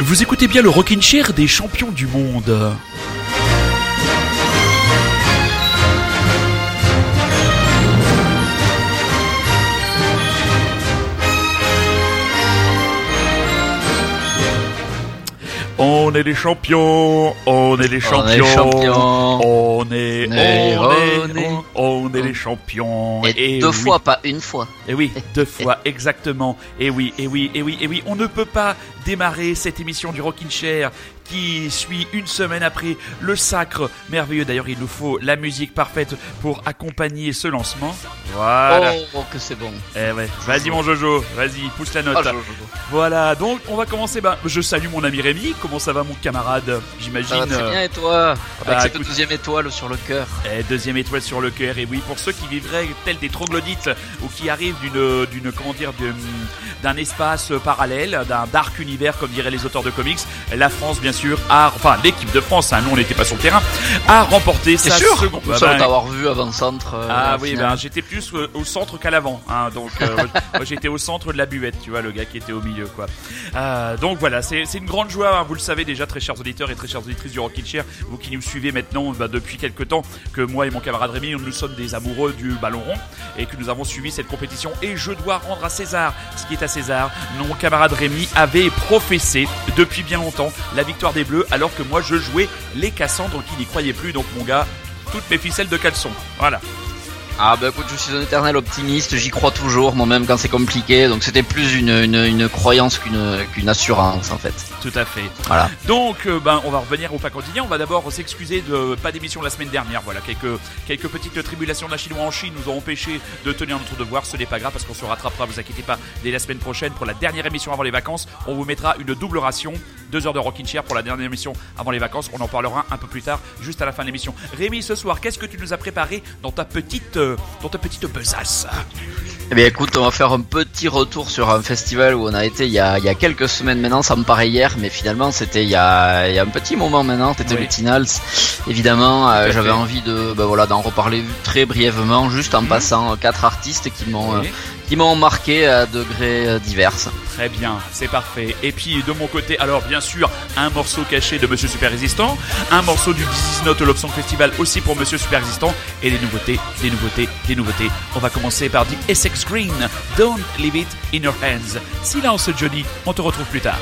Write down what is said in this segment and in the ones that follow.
Vous écoutez bien le Rockin' Chair des champions du monde. On est les champions, on est les champions, On est les champions. on est, On est, les champions. Et, deux fois, pas une fois. Et oui, deux fois, exactement. Et oui, et oui, et oui, et oui. On ne peut pas démarrer cette émission du Rockin' Chair qui suit une semaine après le sacre merveilleux. D'ailleurs, il nous faut la musique parfaite pour accompagner ce lancement. Voilà. Oh, que c'est bon. Eh ouais. Vas-y, mon Jojo. Vas-y, pousse la note. Ah, Voilà. Donc, on va commencer. Ben, je salue mon ami Rémi. Comment ça va, mon camarade? J'imagine. Ça va très euh, bien et toi? Avec bah, cette écoute- deuxième étoile sur le cœur. Eh, deuxième étoile sur le cœur, et oui, pour ceux qui vivraient tels des troglodytes ou qui arrivent d'une, d'une, comment dire, d'un espace parallèle, d'un dark univers, comme diraient les auteurs de comics, la France, bien sûr, a, enfin, l'équipe de France, hein, nous on n'était pas sur le terrain, a remporté C'est sa sûr seconde. Bah, bah, t'avoir vu avant-centre. euh, ah oui, ben j'étais plus euh, au centre qu'à l'avant, hein, donc euh, moi, j'étais au centre de la buvette, tu vois, le gars qui était au milieu, quoi. Donc voilà, c'est c'est une grande joie, hein, vous le savez déjà, très chers auditeurs et très chères auditrices du Rockin' Chair, vous qui nous suivez maintenant bah, depuis quelques temps, que moi et mon camarade Rémi, nous sommes des amoureux du ballon rond et que nous avons suivi cette compétition. Et je dois rendre à César ce qui est à César. Mon camarade Rémi avait professé depuis bien longtemps la victoire des Bleus, alors que moi je jouais les Cassandres qui n'y croyaient plus. Donc mon gars, toutes mes ficelles de caleçon. Voilà. Ah bah écoute, je suis un éternel optimiste, j'y crois toujours, moi-même quand c'est compliqué. Donc c'était plus une, une, une croyance qu'une qu'une assurance en fait. Tout à fait. Voilà. Donc, euh, ben, on va revenir au pas quotidien. On va d'abord s'excuser de pas d'émission la semaine dernière. Voilà, quelques quelques petites tribulations de la Chinois en Chine nous ont empêché de tenir notre devoir. Ce n'est pas grave parce qu'on se rattrapera. Vous inquiétez pas. Dès la semaine prochaine, pour la dernière émission avant les vacances, on vous mettra une double ration, deux heures de Rockin' Chair pour la dernière émission avant les vacances. On en parlera un peu plus tard, juste à la fin de l'émission. Rémi, ce soir, qu'est-ce que tu nous as préparé dans ta petite euh, dans ta petite besace? Eh bien écoute, on va faire un petit retour sur un festival où on a été il y a, il y a quelques semaines maintenant, ça me paraît hier, mais finalement c'était il y a, il y a un petit moment maintenant, c'était Oui. le Tinals. Évidemment, euh, j'avais envie de ben voilà d'en reparler très brièvement, juste en Mhm. passant euh, quatre artistes qui m'ont euh. Qui m'ont marqué à degrés euh, divers. Très bien, c'est parfait. Et puis de mon côté, alors bien sûr, un morceau caché de Monsieur Super Résistant, un morceau du This Is Not Festival aussi pour Monsieur Super Résistant, et des nouveautés, des nouveautés, des nouveautés. On va commencer par du Essex Green, Don't Leave It in Your Hands. Silence Johnny, on te retrouve plus tard.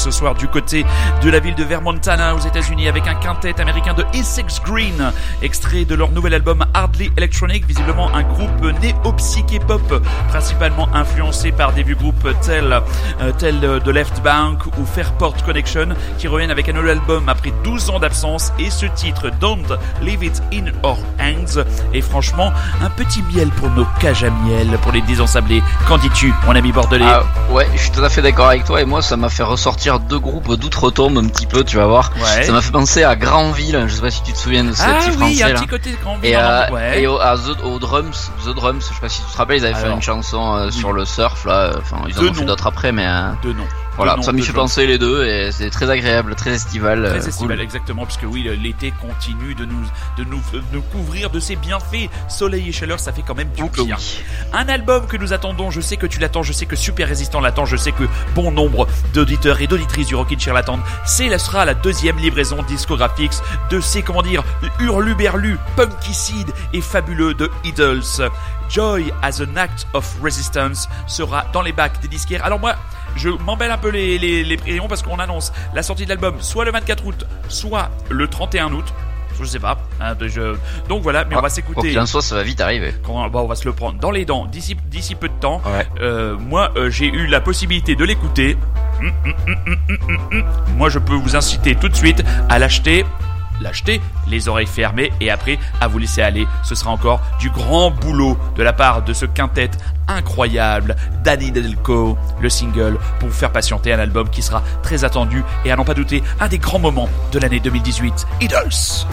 Ce soir du côté de la ville de Vermontana aux États-Unis avec un quintet américain de Essex Green, extrait de leur nouvel album Hardly Electronic, visiblement un groupe néo-psyché pop, principalement influencé par des vieux groupes tels, euh, tels de Left Bank ou Fairport Connection, qui reviennent avec un nouvel album après 12 ans d'absence et ce titre Don't Leave It In Our Est franchement un petit miel pour nos cages à miel, pour les désensablés. Qu'en dis-tu, mon ami bordelais Ah, ouais, je suis tout à fait d'accord avec toi et moi ça m'a fait ressortir deux groupes d'outre-tombe un petit peu, tu vas voir. Ouais. Ça m'a fait penser à Granville, je sais pas si tu te souviens de ces Ah oui, il y a un là. petit côté grand Et, euh, ouais. et au, à The, au Drums, The Drums, je sais pas si tu te rappelles, ils avaient fait une chanson euh, oui. sur le surf là, enfin ils en ont fait d'autres après mais euh, Deux noms. Voilà, ça m'y fait penser les deux et c'est très agréable, très estival. euh, Très cool. estival, exactement, puisque oui, l'été continue de nous, de nous, de nous couvrir de ses bienfaits. Soleil et chaleur, ça fait quand même du Oh bien. Un album que nous attendons, je sais que tu l'attends, je sais que Super Résistant l'attend, je sais que bon nombre d'auditeurs et d'auditrices du Rockin' Chair l'attendent. C'est, la sera la deuxième livraison discographique de ces, comment dire, hurluberlus, punkicide et fabuleux de Idols. Joy as an Act of Resistance sera dans les bacs des disquaires. Alors moi, je m'embelle un peu les, les, les rayons parce qu'on annonce la sortie de l'album soit le 24 août, soit le 31 août. Je sais pas. hein, je- Donc voilà, mais on Ah, va Quoi s'écouter. qu'il en soit, ça va vite arriver. Quand- bah, on va se le prendre dans les dents d'ici d'ici peu de temps. Ouais. Euh, moi, euh, j'ai eu la possibilité de l'écouter. Hum, hum, hum. Moi, je peux vous inciter tout de suite à l'acheter. L'acheter, les oreilles fermées, et après à vous laisser aller. Ce sera encore du grand boulot de la part de ce quintet incroyable, Danny Delco, le single, pour vous faire patienter un album qui sera très attendu et à n'en pas douter un des grands moments de l'année 2018, Idols.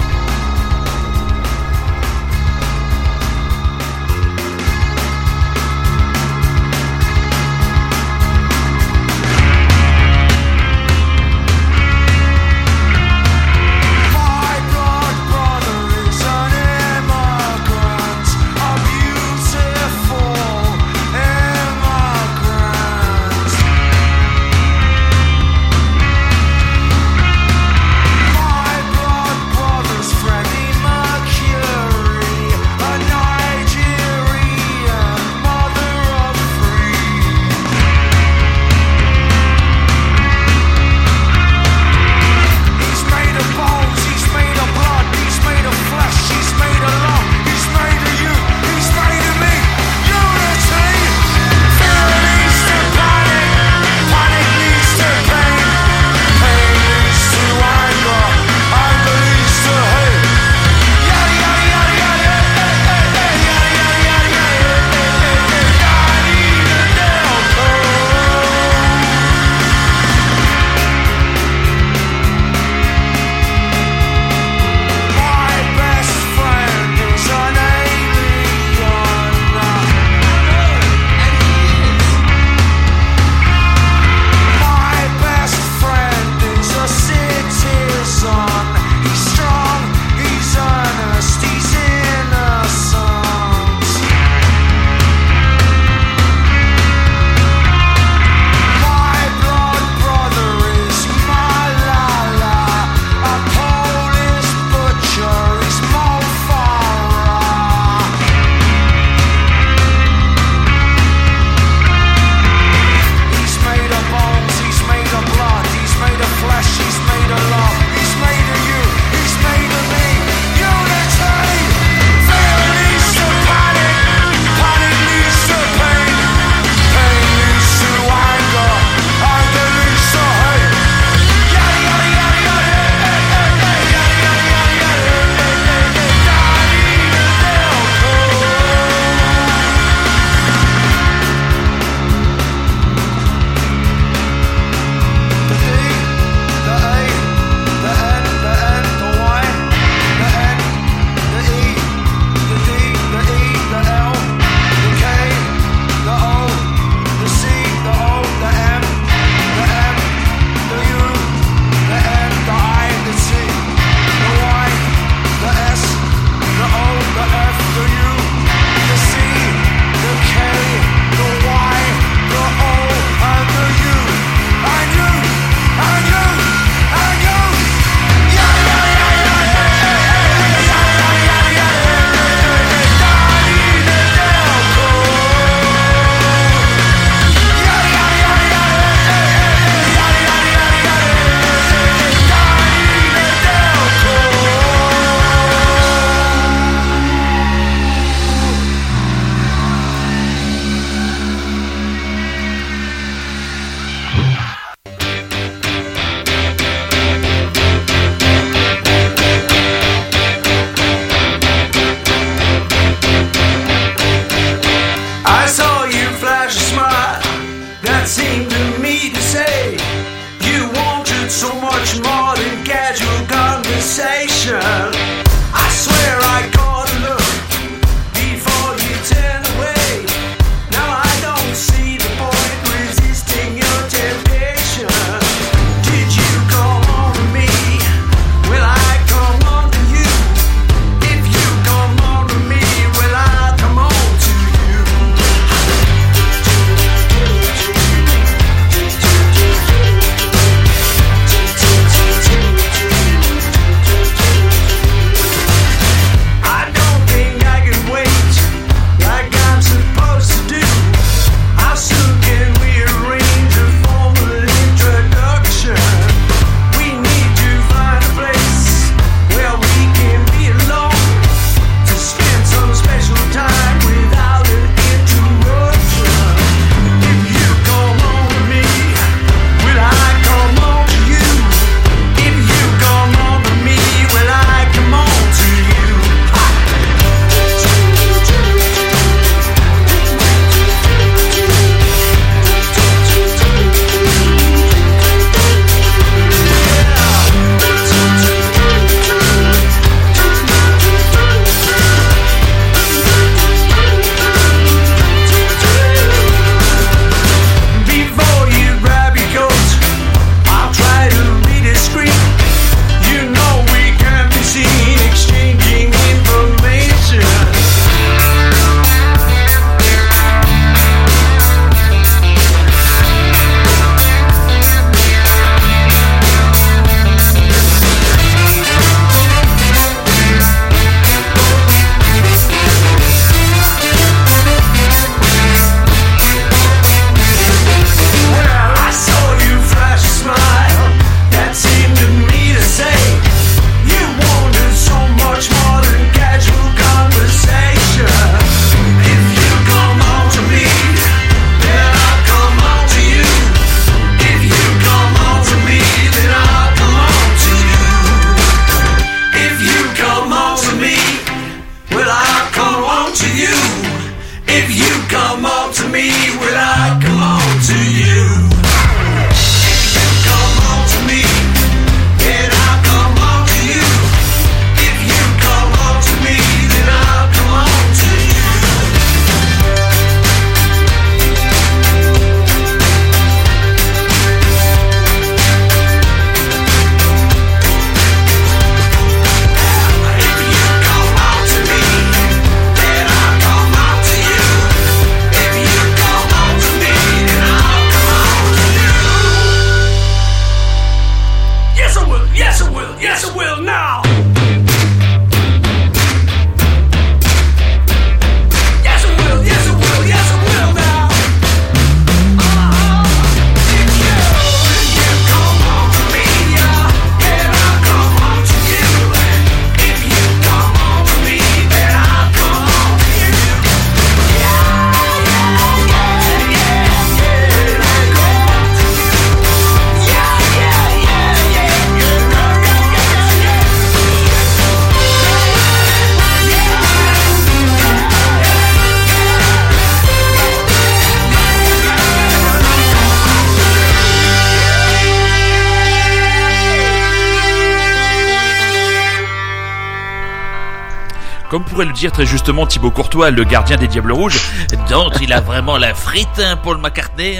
pourrait le dire très justement Thibaut Courtois, le gardien des Diables Rouges, dont il a vraiment la frite, hein, Paul McCartney.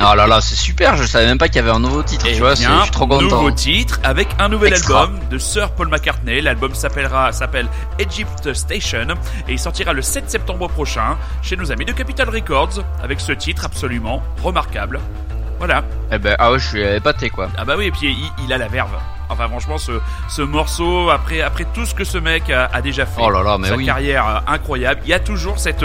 Oh là là, c'est super, je savais même pas qu'il y avait un nouveau titre, Et tu vois, bien, je suis trop content. Nouveau titre avec un nouvel album de Sir Paul McCartney. L'album s'appellera s'appelle Egypt Station et il sortira le 7 septembre prochain chez nos amis de Capital Records avec ce titre absolument remarquable. Voilà. Eh ben, ah ouais, je suis épaté quoi. Ah bah oui, et puis il a la verve. Enfin, franchement, ce, morceau, après, après tout ce que ce mec a, déjà fait, oh sa carrière euh, incroyable, il y a toujours cette,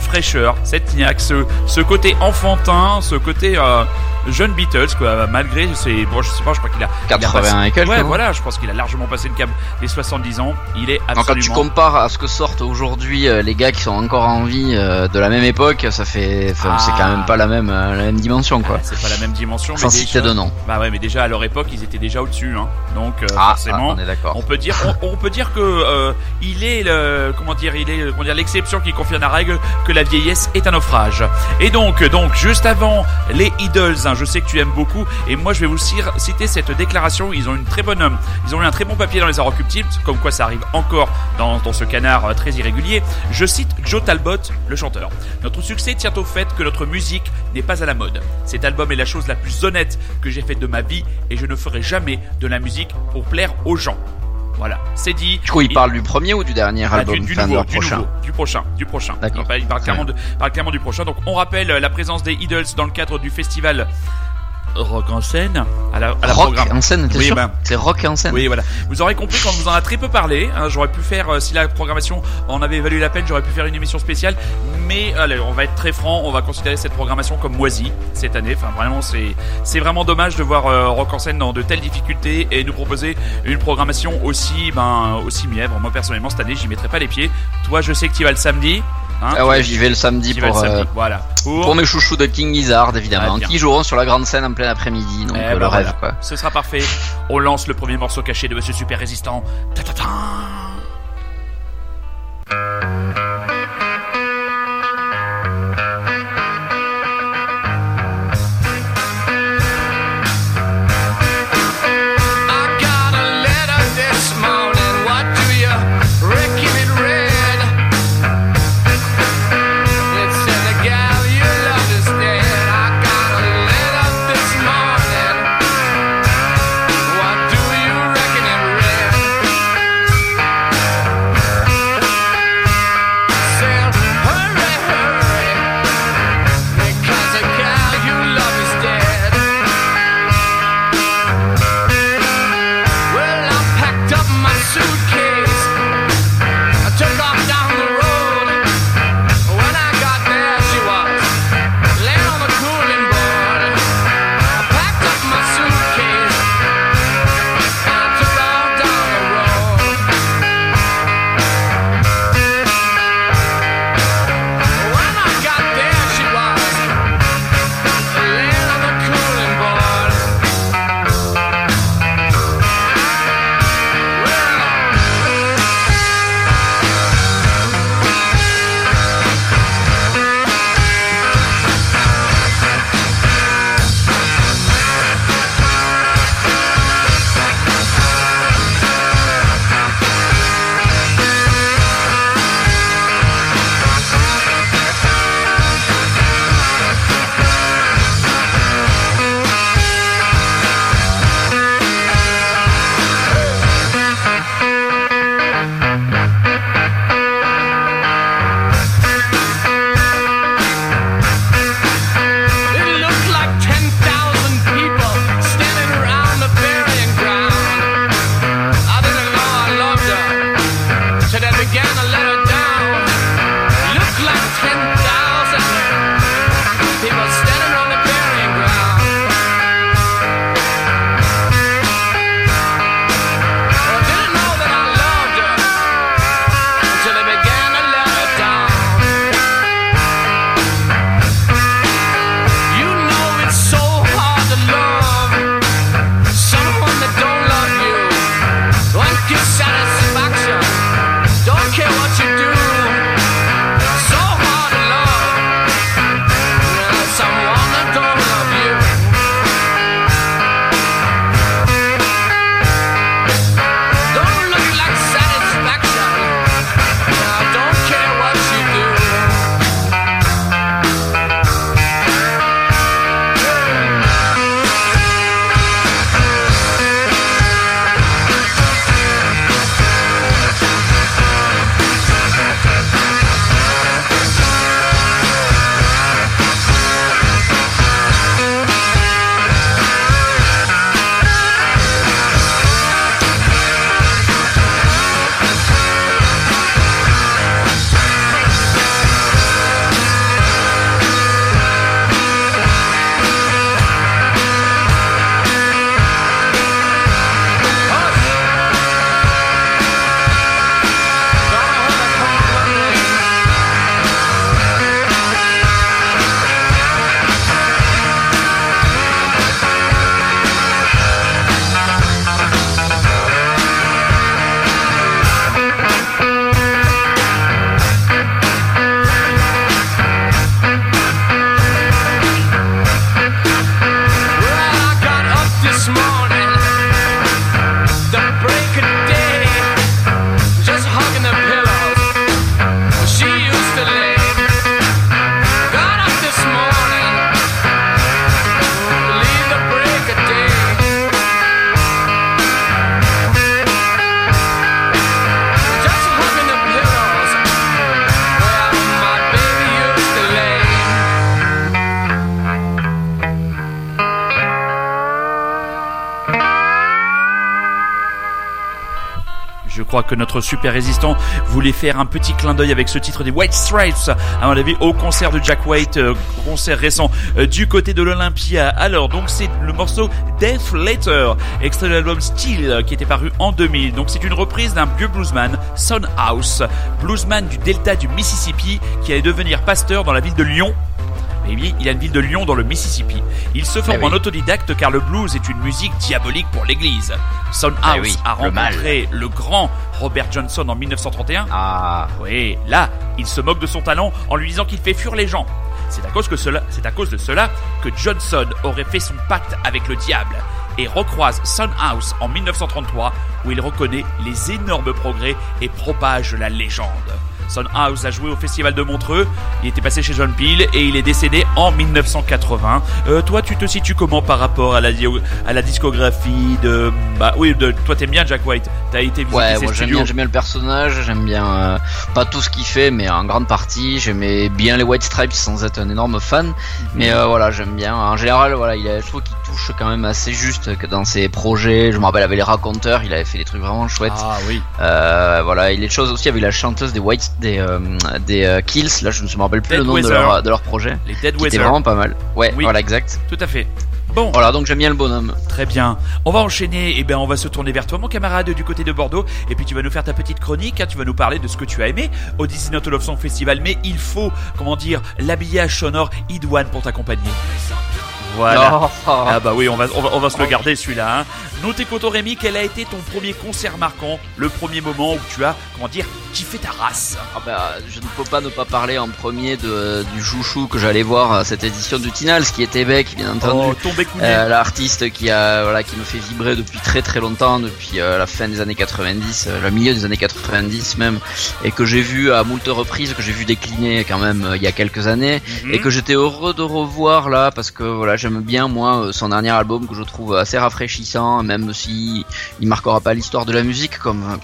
fraîcheur, cette niaque, ce, côté enfantin, ce côté euh, jeune Beatles, quoi, malgré. Bon, je sais pas, je crois qu'il a. 81 et quelques. Ouais, voilà, je pense qu'il a largement passé le cap des 70 ans. Il est absolument. quand tu compares à ce que sortent aujourd'hui euh, les gars qui sont encore en vie de la même époque, ça fait. C'est quand même ah. pas la même, dimension, quoi. C'est pas la même dimension. Sans citer de nom. Bah ouais, mais déjà à leur époque, ils étaient déjà au-dessus. Hein. Donc euh, Ah, forcément, ah, on peut dire, on, on peut dire que euh, il est le, comment dire, il est, comment dire, l'exception qui confirme la règle que la vieillesse est un naufrage. Et donc, donc juste avant les Idols, hein, je sais que tu aimes beaucoup, et moi je vais vous citer cette déclaration. Ils ont une très bonne, euh, ils ont eu un très bon papier dans les Inrecuptibles, comme quoi ça arrive encore dans, dans ce canard euh, très irrégulier. Je cite Joe Talbot, le chanteur. Notre succès tient au fait que notre musique n'est pas à la mode. Cet album est la chose la plus honnête que j'ai faite de ma vie, et je ne ferai jamais de la musique pour plaire aux gens. Voilà, c'est dit. Du coup, il Et- parle du premier ou du dernier ah, album du, nouveau, du prochain nouveau, du prochain, du prochain. D'accord. Il parle, il parle clairement, de, parle clairement du prochain. Donc, on rappelle la présence des Idols dans le cadre du festival Rock en scène à la, à la Rock programme. en scène, Oui, ben. C'est rock en scène. Oui, voilà. Vous aurez compris quand vous en a très peu parlé. hein, j'aurais pu faire, euh, si la programmation en avait valu la peine, j'aurais pu faire une émission spéciale. Mais allez, on va être très franc, on va considérer cette programmation comme moisie cette année. Enfin, vraiment, c'est c'est vraiment dommage de voir euh, Rock en scène dans de telles difficultés et nous proposer une programmation aussi ben aussi mièvre. Moi personnellement, cette année, j'y mettrai pas les pieds. Toi, je sais que tu y vas le samedi. Hein, Ah ouais, j'y vais le samedi pour, le samedi. euh, Voilà. Pour, pour mes chouchous de King Gizzard évidemment, Ah, qui joueront sur la grande scène en plein après-midi, donc Eh euh, ben le rêve voilà. quoi. Ce sera parfait. On lance le premier morceau caché de Monsieur Super Résistant. Ta-ta-ta. I que notre super résistant voulait faire un petit clin d'œil avec ce titre des White Stripes, à mon avis, au concert de Jack White, euh, concert récent euh, du côté de l'Olympia. Alors, donc c'est le morceau Death Letter, extrait de l'album Steel, euh, qui était paru en 2000. Donc c'est une reprise d'un vieux bluesman, Son House, bluesman du delta du Mississippi, qui allait devenir pasteur dans la ville de Lyon. Et oui, il a une ville de Lyon dans le Mississippi. Il se forme Eh oui. en autodidacte car le blues est une musique diabolique pour l'église. Son House Eh oui, a le rencontré le grand Robert Johnson en 1931 Ah, oui, là, il se moque de son talent en lui disant qu'il fait fuir les gens. C'est à cause que cela, c'est à cause de cela que Johnson aurait fait son pacte avec le diable et recroise Son House en 1933 où il reconnaît les énormes progrès et propage la légende. Son House a joué au festival de Montreux, il était passé chez John Peel et il est décédé en 1980. Euh, toi, tu te situes comment par rapport à la, dio- à la discographie de... Bah oui, de, toi t'aimes bien Jack White, t'as été visiter ouais, ses moi j'aime studios. bien, j'aime bien le personnage, j'aime bien euh, pas tout ce qu'il fait, mais en grande partie, j'aimais bien les White Stripes sans être un énorme fan, Mhm. mais euh, voilà, j'aime bien. En général, voilà, il a, je trouve qu'il touche quand même assez juste que dans ses projets. Je me rappelle avec les raconteurs, il avait fait des trucs vraiment chouettes. Ah oui. Euh, voilà, il y a des choses aussi avec la chanteuse des White, des euh, des euh, Kills. Là, je ne me rappelle plus Dead le nom de leur de leur projet. Les Dead Weather. vraiment pas mal. Ouais, Oui. voilà, exact. Tout à fait. Bon, Voilà, donc j'aime bien le bonhomme. très bien. On va enchaîner. Et ben, on va se tourner vers toi, mon camarade du côté de Bordeaux. Et puis, tu vas nous faire ta petite chronique. hein. Tu vas nous parler de ce que tu as aimé au Disney Love Song Festival. Mais il faut, comment dire, l'habillage sonore idoine pour t'accompagner. Voilà. Oh. Ah bah oui, on va, on va, on va se le garder celui-là. Hein. Nous t'écoutons Rémi, quel a été ton premier concert marquant, le premier moment où tu as, comment dire, kiffé ta race? Ah bah, je ne peux pas ne pas parler en premier de, du chouchou que j'allais voir à cette édition du Tinal, ce qui était Beck, bien entendu. Oh, tombé couné. Euh, l'artiste qui a voilà qui me fait vibrer depuis très très longtemps depuis euh, la fin des années 90 euh, le milieu des années 90 même et que j'ai vu à moult reprises que j'ai vu décliner quand même euh, il y a quelques années Mhm. et que j'étais heureux de revoir là parce que voilà j'aime bien moi son dernier album que je trouve assez rafraîchissant même si il marquera pas l'histoire de la musique comme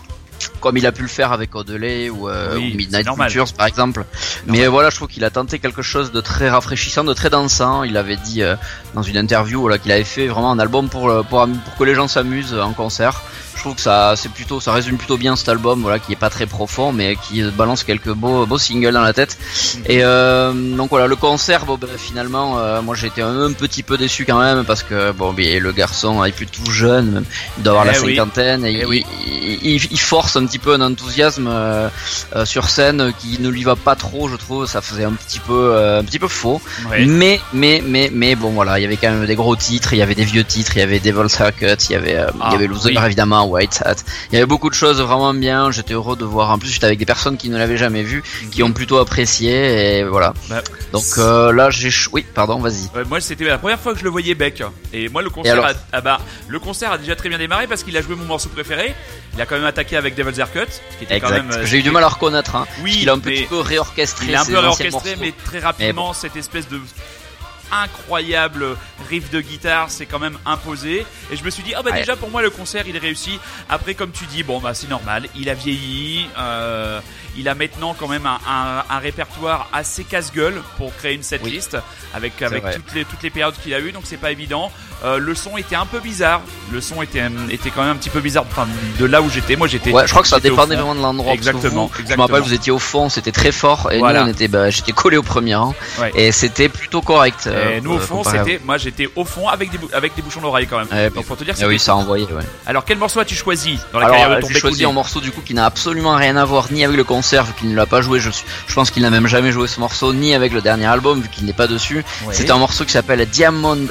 comme il a pu le faire avec Odelay ou, euh, Oui, ou c'est Midnight. Cultures par exemple. Mais voilà, je trouve qu'il a tenté quelque chose de très rafraîchissant, de très dansant. Il avait dit euh, dans une interview voilà, qu'il avait fait vraiment un album pour, euh, pour, pour que les gens s'amusent en concert. Je trouve que ça c'est plutôt ça résume plutôt bien cet album voilà qui est pas très profond mais qui balance quelques beaux beaux singles dans la tête. Et euh, donc voilà le concert bon ben, finalement euh, moi j'ai été un, un petit peu déçu quand même parce que bon ben, le garçon il est plus tout jeune il doit avoir Eh la oui. cinquantaine et Eh il, oui. il, il- il force un petit peu un enthousiasme euh, sur scène qui ne lui va pas trop je trouve ça faisait un petit peu un petit peu faux mais mais mais mais bon voilà il y avait quand même des gros titres il y avait des vieux titres il y avait Devil's Haircut il y avait Ah, il y avait Loser oui. White Hat il y avait beaucoup de choses vraiment bien j'étais heureux de voir en plus j'étais avec des personnes qui ne l'avaient jamais vu qui ont plutôt apprécié et voilà Bah, donc euh, là j'ai oui pardon vas-y Ouais, moi, c'était la première fois que je le voyais Beck. Et moi, le concert, a, ah bah, le concert a déjà très bien démarré parce qu'il a joué mon morceau préféré. Il a quand même attaqué avec Devil's Haircut, ce qui était quand exact même. euh, j'ai eu du mal à reconnaître hein. Oui, il a un petit peu réorchestré il est un peu réorchestré, mais très rapidement, cette espèce de incroyable riff de guitare s'est quand même imposé. Et je me suis dit ah bah déjà pour moi le concert il est réussi après comme tu dis bon bah c'est normal il a vieilli euh, il a maintenant quand même un, un- un répertoire assez casse-gueule pour créer une setlist avec avec toutes les toutes les périodes qu'il a eu donc c'est pas évident Euh, le son était un peu bizarre le son était était quand même un petit peu bizarre enfin de là où j'étais moi j'étais Ouais, je crois que ça dépendait vraiment de l'endroit. Exactement, Je me rappelle, vous étiez au fond, c'était très fort, et Voilà. nous, on était, bah, j'étais collé au premier rang, Ouais. et c'était plutôt correct. euh, Et nous au euh, fond c'était moi j'étais au fond avec des avec des bouchons d'oreille quand même Ouais, donc pour te dire oui, ça a envoyé. Alors quel morceau as-tu choisi dans la Alors, carrière euh, de ton j'ai choisi un morceau du coup qui n'a absolument rien à voir ni avec le concert vu qu'il ne l'a pas joué. Je, pense qu'il n'a même jamais joué ce morceau ni avec le dernier album vu qu'il n'est pas dessus. Ouais. C'est un morceau qui s'appelle Diamond.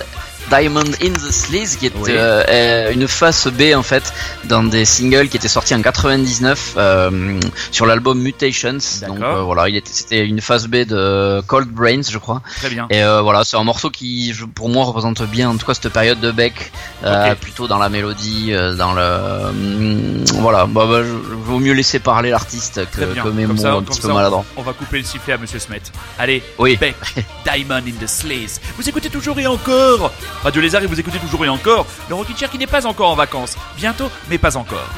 Diamond in the Sleaze qui est Oui. euh, euh, une face B en fait dans des singles qui étaient sortis en 99 euh, sur l'album Mutations donc euh, voilà il était c'était une face B de Cold Brains je crois Très bien. et voilà, c'est un morceau qui, pour moi, représente bien, en tout cas, cette période de Beck, plutôt dans la mélodie, dans le, hum, voilà, bah, bah, vaut mieux laisser parler l'artiste que, que mes mots ça, un petit peu maladroits. On va couper le sifflet à Monsieur Smet. Allez, Oui. Beck, Diamond in the Sleaze. Vous écoutez toujours et encore Radio Lézard et vous écoutez toujours et encore le Rockin' Chair qui n'est pas encore en vacances. Bientôt, mais pas encore.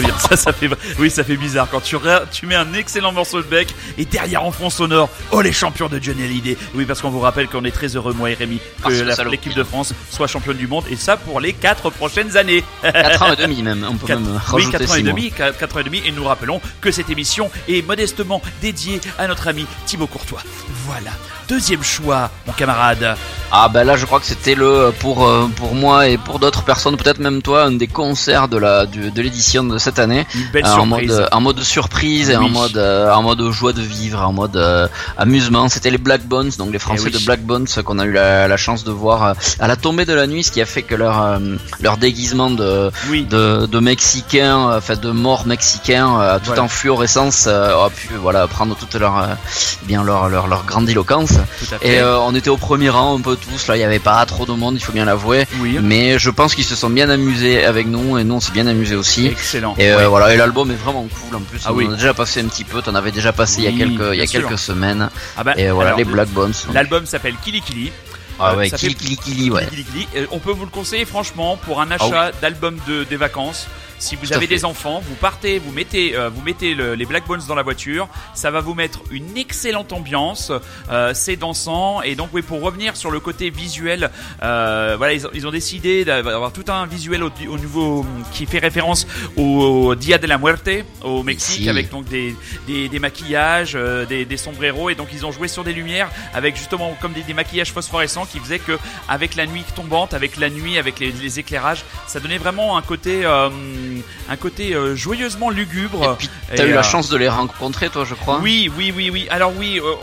Très très bien. Ça, ça fait, oui, ça fait bizarre quand tu, mets un excellent morceau de bec et derrière en fond sonore, oh les champions de Johnny Hallyday. Oui, parce qu'on vous rappelle qu'on est très heureux, moi et Rémi, Ah, que salaud. l'équipe de France soit championne du monde et ça pour les quatre prochaines années. 4 ans et demi même, on peut Quatre- même oui, rajouter 4 ans et demi, 4 ans et demi, et nous rappelons que cette émission est modestement dédiée à notre ami Thibaut Courtois. Voilà. Deuxième choix, mon camarade. Ah bah là je crois que c'était le pour euh, pour moi et pour d'autres personnes peut-être même toi un des concerts de la du- de l'édition de cette année Une belle Euh, en mode en mode surprise et en mode euh, en mode joie de vivre en mode euh, amusement c'était les Black Bones donc les Français Eh oui. de Black Bones euh, qu'on a eu la, la chance de voir euh, à la tombée de la nuit ce qui a fait que leur euh, leur déguisement de Oui. de, de mexicains euh, enfin de morts mexicains euh, tout Voilà. en fluorescence euh, a pu voilà prendre toute leur euh, bien leur leur leur grandiloquence et euh, on était au premier rang un peu tous, là il n'y avait pas trop de monde, il faut bien l'avouer. oui. Mais je pense qu'ils se sont bien amusés avec nous et nous on s'est bien amusés aussi. Excellent. Et euh, Ouais. voilà, et l'album est vraiment cool en plus. Ah on oui. en a déjà passé un petit peu, t'en avais déjà passé il y a quelques, il y a bien sûr. quelques semaines. Ah bah, Et voilà, alors, les Black Bones. L'album s'appelle Kili Kili. Ah ouais, Kili fait- Kili Kili, ouais. Kili Kili. On peut vous le conseiller franchement pour un achat d'album de des vacances. Si vous Tout avez des enfants, vous partez, vous mettez, euh, vous mettez le- les Black Bones dans la voiture. Ça va vous mettre une excellente ambiance. Euh, c'est dansant et donc oui, pour revenir sur le côté visuel, euh, voilà, ils ont, ils ont décidé d'avoir tout un visuel au, au niveau qui fait référence au Dia de la Muerte au Mexique Si. avec donc des, des, des maquillages, euh, des, des sombreros et donc ils ont joué sur des lumières avec justement comme des, des maquillages phosphorescents qui faisaient que avec la nuit tombante, avec la nuit, avec les, les éclairages, ça donnait vraiment un côté euh, un côté euh, joyeusement lugubre. Et puis t'as eu euh, la chance de les rencontrer toi je crois. Oui, oui, oui, oui. Alors oui, euh,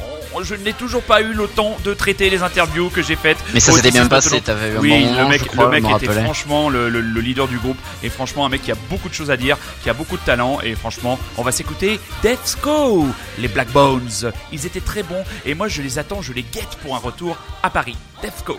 je n'ai toujours pas eu le temps de traiter les interviews que j'ai faites. Mais ça s'était bien passé, t'avais eu un Oui, bon le mec, je crois, le mec était franchement le, le- le leader du groupe et franchement un mec qui a beaucoup de choses à dire, qui a beaucoup de talent et franchement, on va s'écouter Let's Go, les Black Bones. Ils étaient très bons et moi je les attends, je les guette pour un retour à Paris. Let's Go.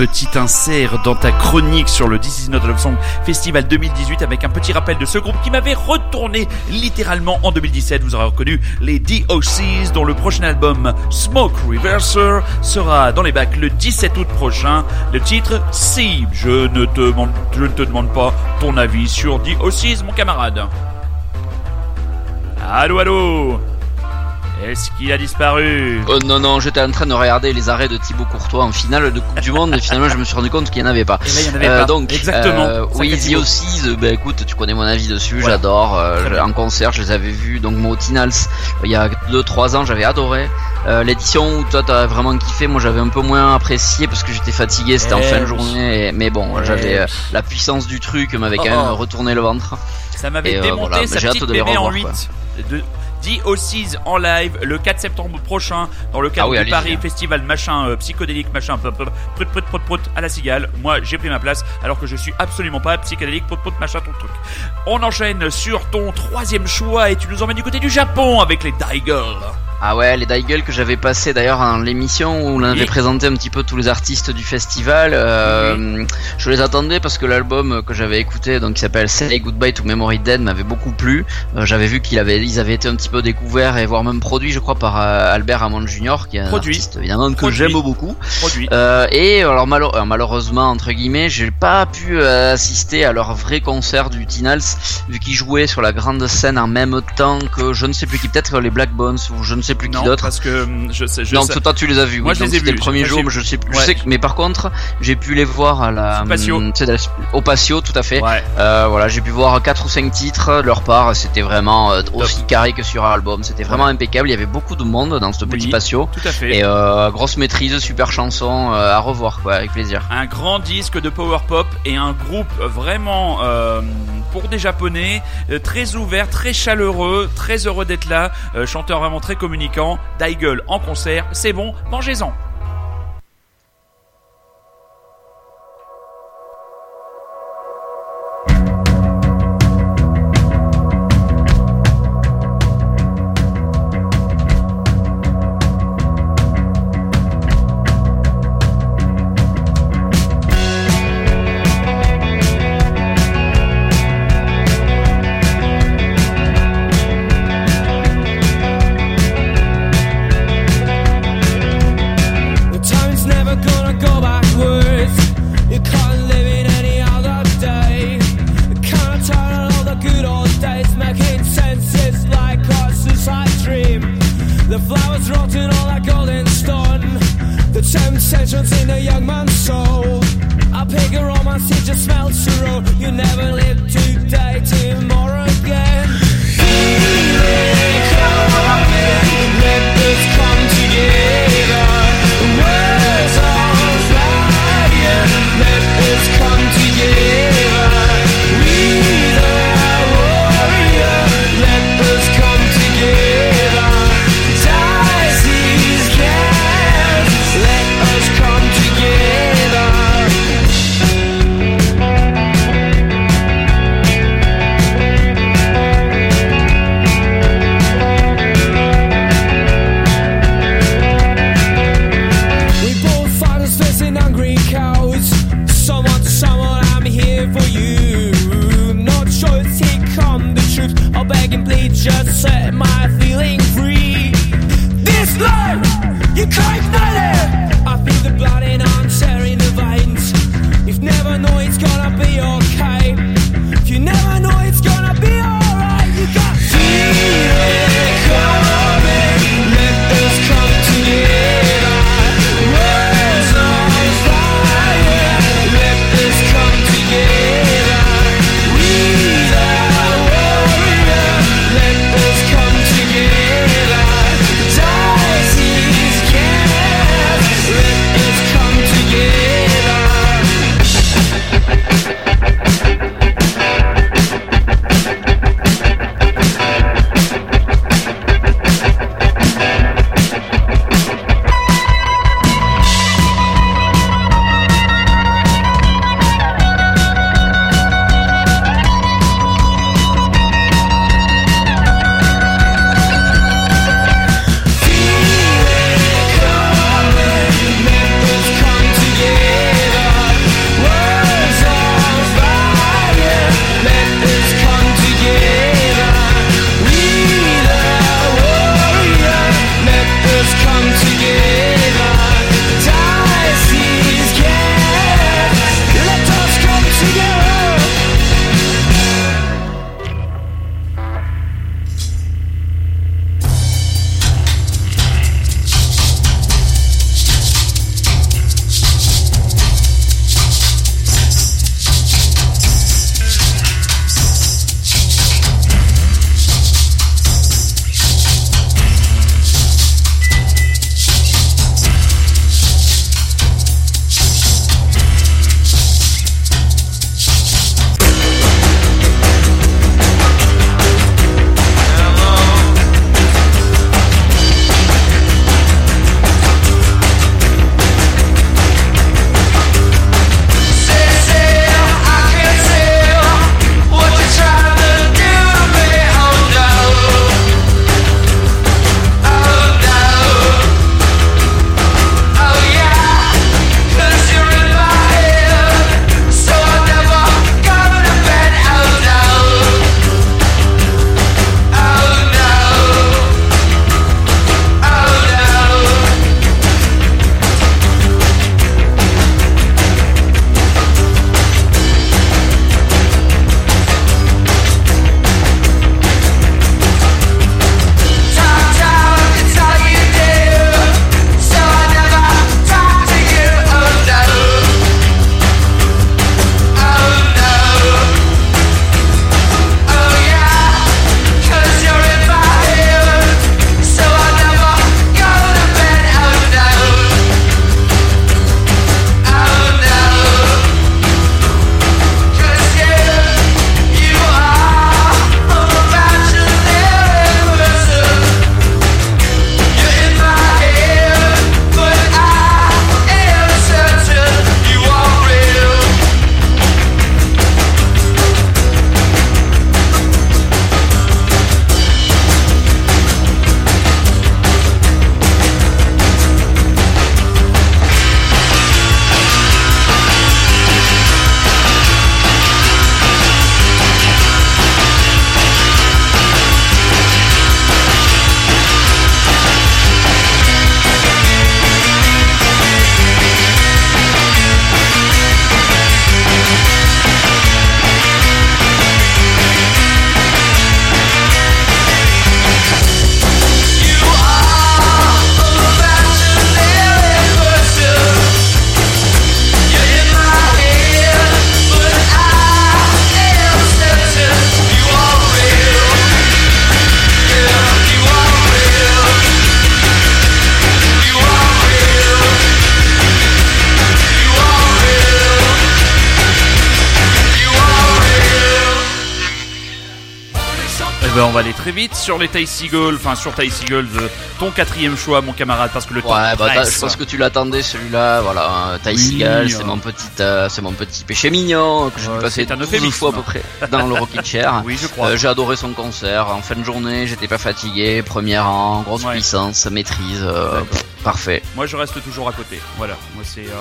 Petit insert dans ta chronique sur le This Is Not Song Festival 2018 avec un petit rappel de ce groupe qui m'avait retourné littéralement en 2017. Vous aurez reconnu les DOCs dont le prochain album Smoke Reverser sera dans les bacs le 17 août prochain. Le titre Si. Je ne te demande, je ne te demande pas ton avis sur DOCs, mon camarade. Allô, allô? Est-ce qu'il a disparu Oh non, non, j'étais en train de regarder les arrêts de Thibaut Courtois en finale de Coupe du Monde et finalement je me suis rendu compte qu'il n'y en avait pas. Et là, il y en avait Euh, pas. donc, Exactement. euh, oui, The bah, écoute, tu connais mon avis dessus, j'adore. euh, en concert, je les avais vus. Donc, moi, au Tinals, euh, il y a 2-3 ans, j'avais adoré. L'édition où toi, t'as vraiment kiffé, moi, j'avais un peu moins apprécié parce que j'étais fatigué, c'était en Eh fin de journée. et- mais bon, Eh j'avais la puissance du truc, m'avait quand Oh, même oh. retourné le ventre. Ça m'avait démonté voilà, sa j'ai hâte petite de en revoir, 8 de DOCs en live le 4 septembre prochain dans le cadre Ah oui, du Paris hein. Festival machin euh, psychodélique machin prout, prout, prout, prout, à la cigale. Moi j'ai pris ma place alors que je suis absolument pas psychédélique prout, prout, machin ton truc. On enchaîne sur ton troisième choix et tu nous emmènes du côté du Japon avec les Daigel. Ah ouais, les Daigel que j'avais passé d'ailleurs dans l'émission où on avait Oui. présenté un petit peu tous les artistes du festival. euh, Je les attendais parce que l'album que j'avais écouté, donc qui s'appelle Say Goodbye to Memory Dead, m'avait beaucoup plu. Euh, j'avais vu qu'ils avaient, ils avaient été un petit peu découverts et voire même produits, je crois, par euh, Albert Hammond Jr., qui est un Produit. artiste évidemment que j'aime beaucoup. Produit. Et alors malo- malheureusement entre guillemets, j'ai pas pu assister à leur vrai concert du Tinals vu qu'ils jouaient sur la grande scène en même temps que je ne sais plus qui, peut-être les Black Bones ou je ne sais plus qui d'autre. parce que hum, je sais, je non, sais- toi tu les as vus. Moi, oui, je les ai vus. le premier jour, je sais plus. Ouais. Je sais que, mais par contre, j'ai pu les voir à la Au Patio. hum, la- au patio, tout à fait. Ouais. Euh, voilà, j'ai pu voir quatre ou cinq titres leur part. C'était vraiment euh, aussi carré que sur album. C'était vraiment impeccable. Il y avait beaucoup de monde dans ce petit Oui. patio. Tout à fait. Et euh, grosse maîtrise, super chanson à revoir, quoi, avec plaisir. un grand disque de power pop et un groupe vraiment pour des japonais très ouvert, très chaleureux, très heureux d'être là, chanteur vraiment très communicant, Daigel en concert, c'est bon, mangez-en. Sur les Ty Seagull, enfin sur Ty Seagull, euh, ton quatrième choix, mon camarade, parce que le temps Ouais, bah, je pense que tu l'attendais celui-là, voilà. hein, Ty Oui, euh. c'est mon petit, euh, c'est mon petit péché mignon que Ouais, passer c'est un 12 euphémisme. fois à peu près dans le Rockin' Chair. Oui, je crois. Euh, j'ai adoré son concert. En fin de journée, j'étais pas fatigué, premier rang, grosse Ouais. puissance, maîtrise, euh, pff, parfait. Moi, je reste toujours à côté. Voilà. Moi, c'est, euh,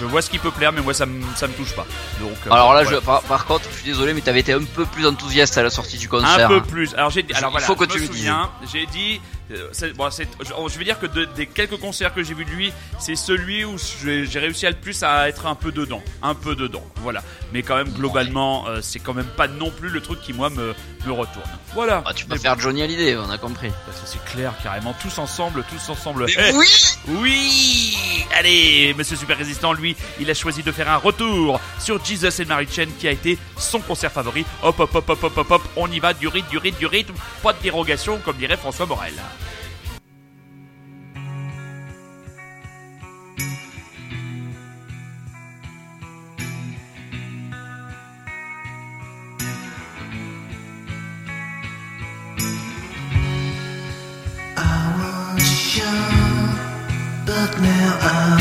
je vois ce qui peut plaire, mais moi, ça me, ça me touche pas. Donc. euh, Alors là, voilà. je, par, par contre, je suis désolé, mais t'avais été un peu plus enthousiaste à la sortie du Un concert. peu hein. plus. Alors j'ai, alors Il voilà, faut que je tu me souviens, j'ai dit, euh, c'est- je, vais dire que de- des quelques concerts que j'ai vus de lui, c'est celui où j'ai réussi le plus à être un peu dedans, un peu dedans, voilà. Mais quand même, globalement, euh, c'est quand même pas non plus le truc qui moi me me retourne. Voilà. Ah, tu peux Mais faire Johnny Hallyday, on a compris. bon, ça, c'est clair, carrément, tous ensemble, tous ensemble. Mais Eh, oui oui Allez, Monsieur Super Résistant, lui, il a choisi de faire un retour sur Jesus and Mary Chain qui a été son concert favori. Hop, hop, hop, hop, hop, hop, hop, on y va, du rythme, du rythme, du rythme, pas de dérogation, comme dirait François Morel. But now I'm.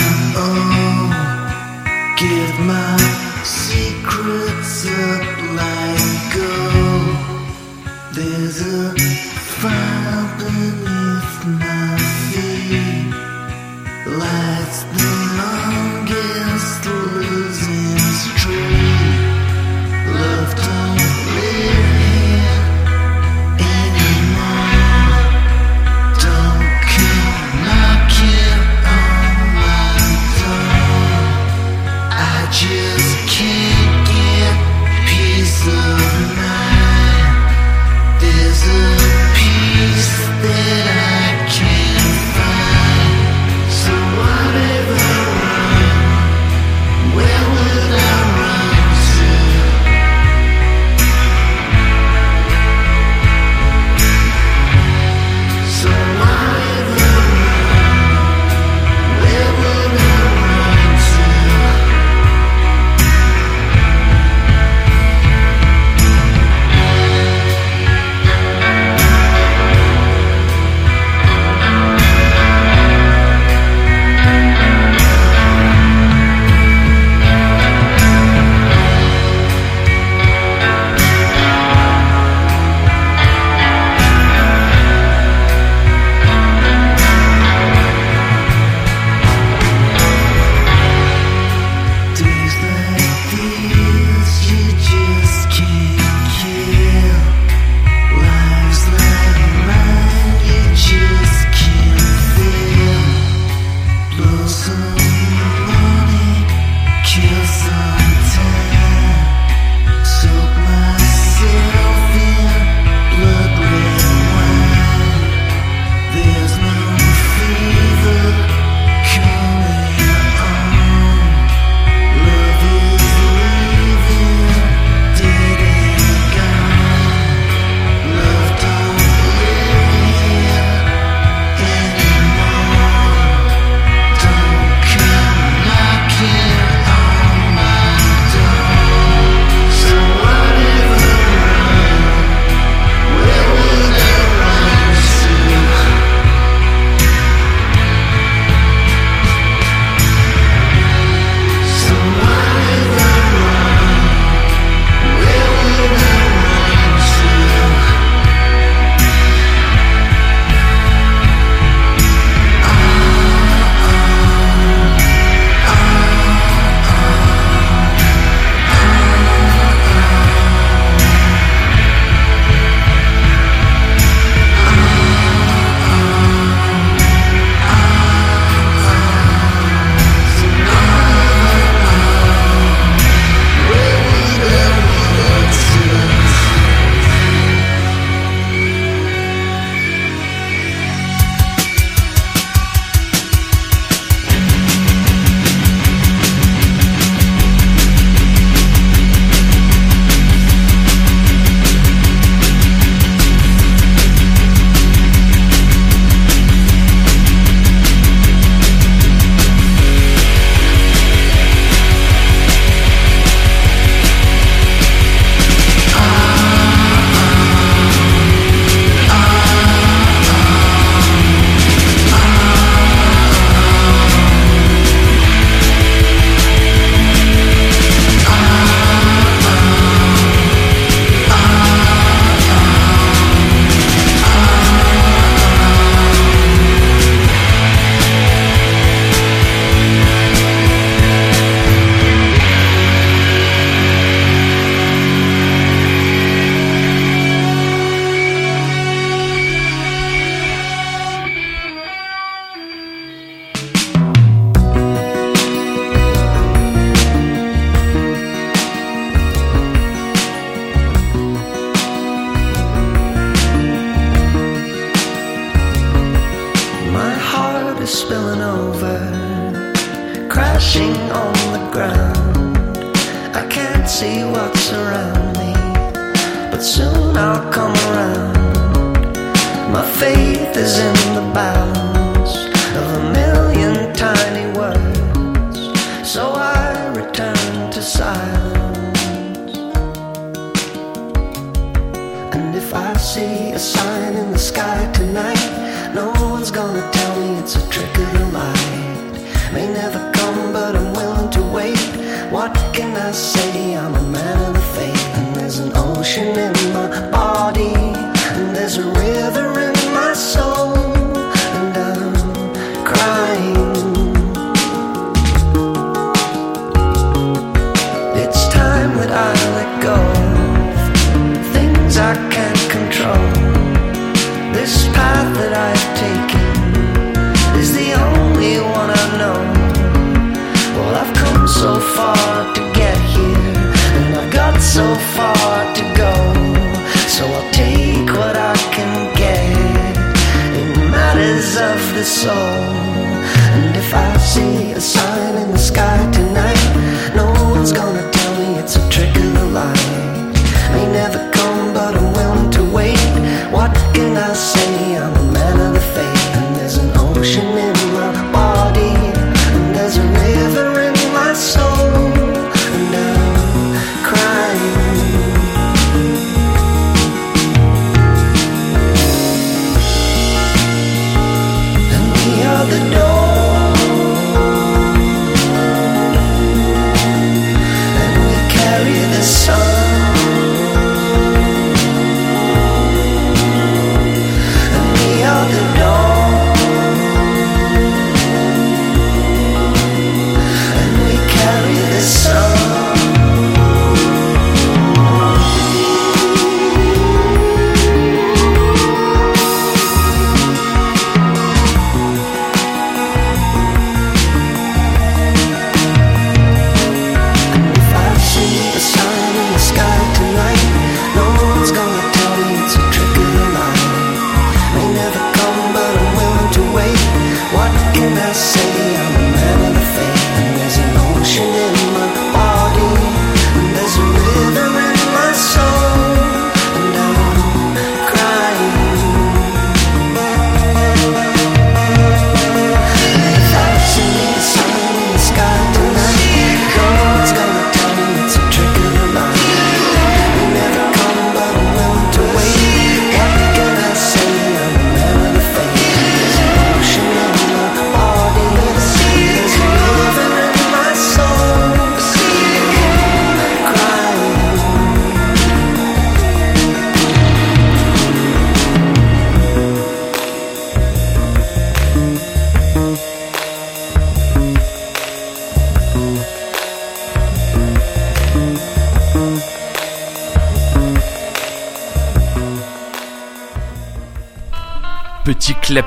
Give my secrets up like. There's a I see a sign in the sky tonight, no one's gonna tell me it's a trick of the light. May never come, but I'm willing to wait. What can I say? I'm a man of the faith, and there's an ocean in my body, and there's a river far to get here, and I've got so far to go. So I'll take what I can get in matters of the soul. And if I see a sign in the sky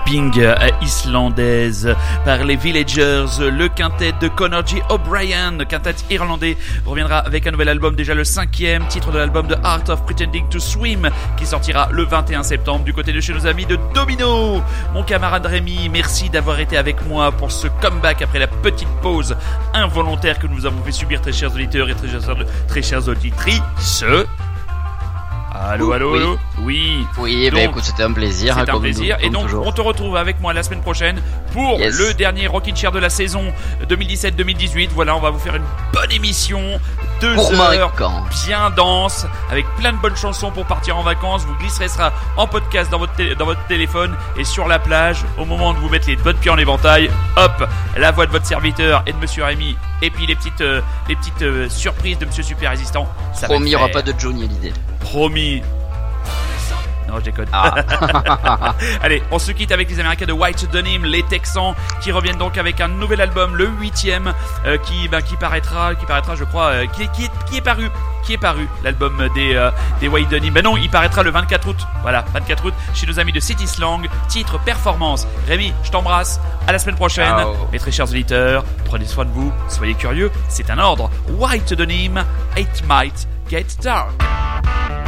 Clapping à islandaise par les Villagers, le quintet de Connor G. O'Brien, quintet irlandais, reviendra avec un nouvel album, déjà le cinquième, titre de l'album The Art of Pretending to Swim, qui sortira le 21 septembre du côté de chez nos amis de Domino. Mon camarade Rémi, merci d'avoir été avec moi pour ce comeback après la petite pause involontaire que nous avons fait subir, très chers auditeurs et très chers, très chères auditrices. Allô, allô, Oui. allô Oui. Oui, bah Donc, écoute, c'était un plaisir. hein, c'est un plaisir. nous- Et donc, toujours. on te retrouve avec moi la semaine prochaine pour Yes. le dernier Rockin' Chair de la saison 2017-2018. Voilà, on va vous faire une bonne émission. Deux Pour heures bien dense, avec plein de bonnes chansons pour partir en vacances. Vous glisserez ça en podcast dans votre, dans votre téléphone et sur la plage. Au moment de vous mettre les bonnes pieds en éventail, hop, la voix de votre serviteur et de Monsieur Rémi. Et puis les petites, euh, les petites euh, surprises de Monsieur Super Résistant. Ça Promis, il n'y aura pas de Johnny Hallyday. Promis. Non, je déconne. Ah. Allez, on se quitte avec les Américains de White Denim, les Texans, qui reviennent donc avec un nouvel album, le huitième, euh, qui, ben, qui paraîtra, qui paraîtra, je crois, euh, qui, est- qui, qui est paru, qui est paru, l'album des, euh, des White Denim. Ben non, il paraîtra le 24 août. Voilà, 24 août, chez nos amis de City Slang, titre Performance. Rémi, je t'embrasse. À la semaine prochaine. Ciao. Mes très chers auditeurs, prenez soin de vous, soyez curieux, c'est un ordre. White Denim, it might Get Dark.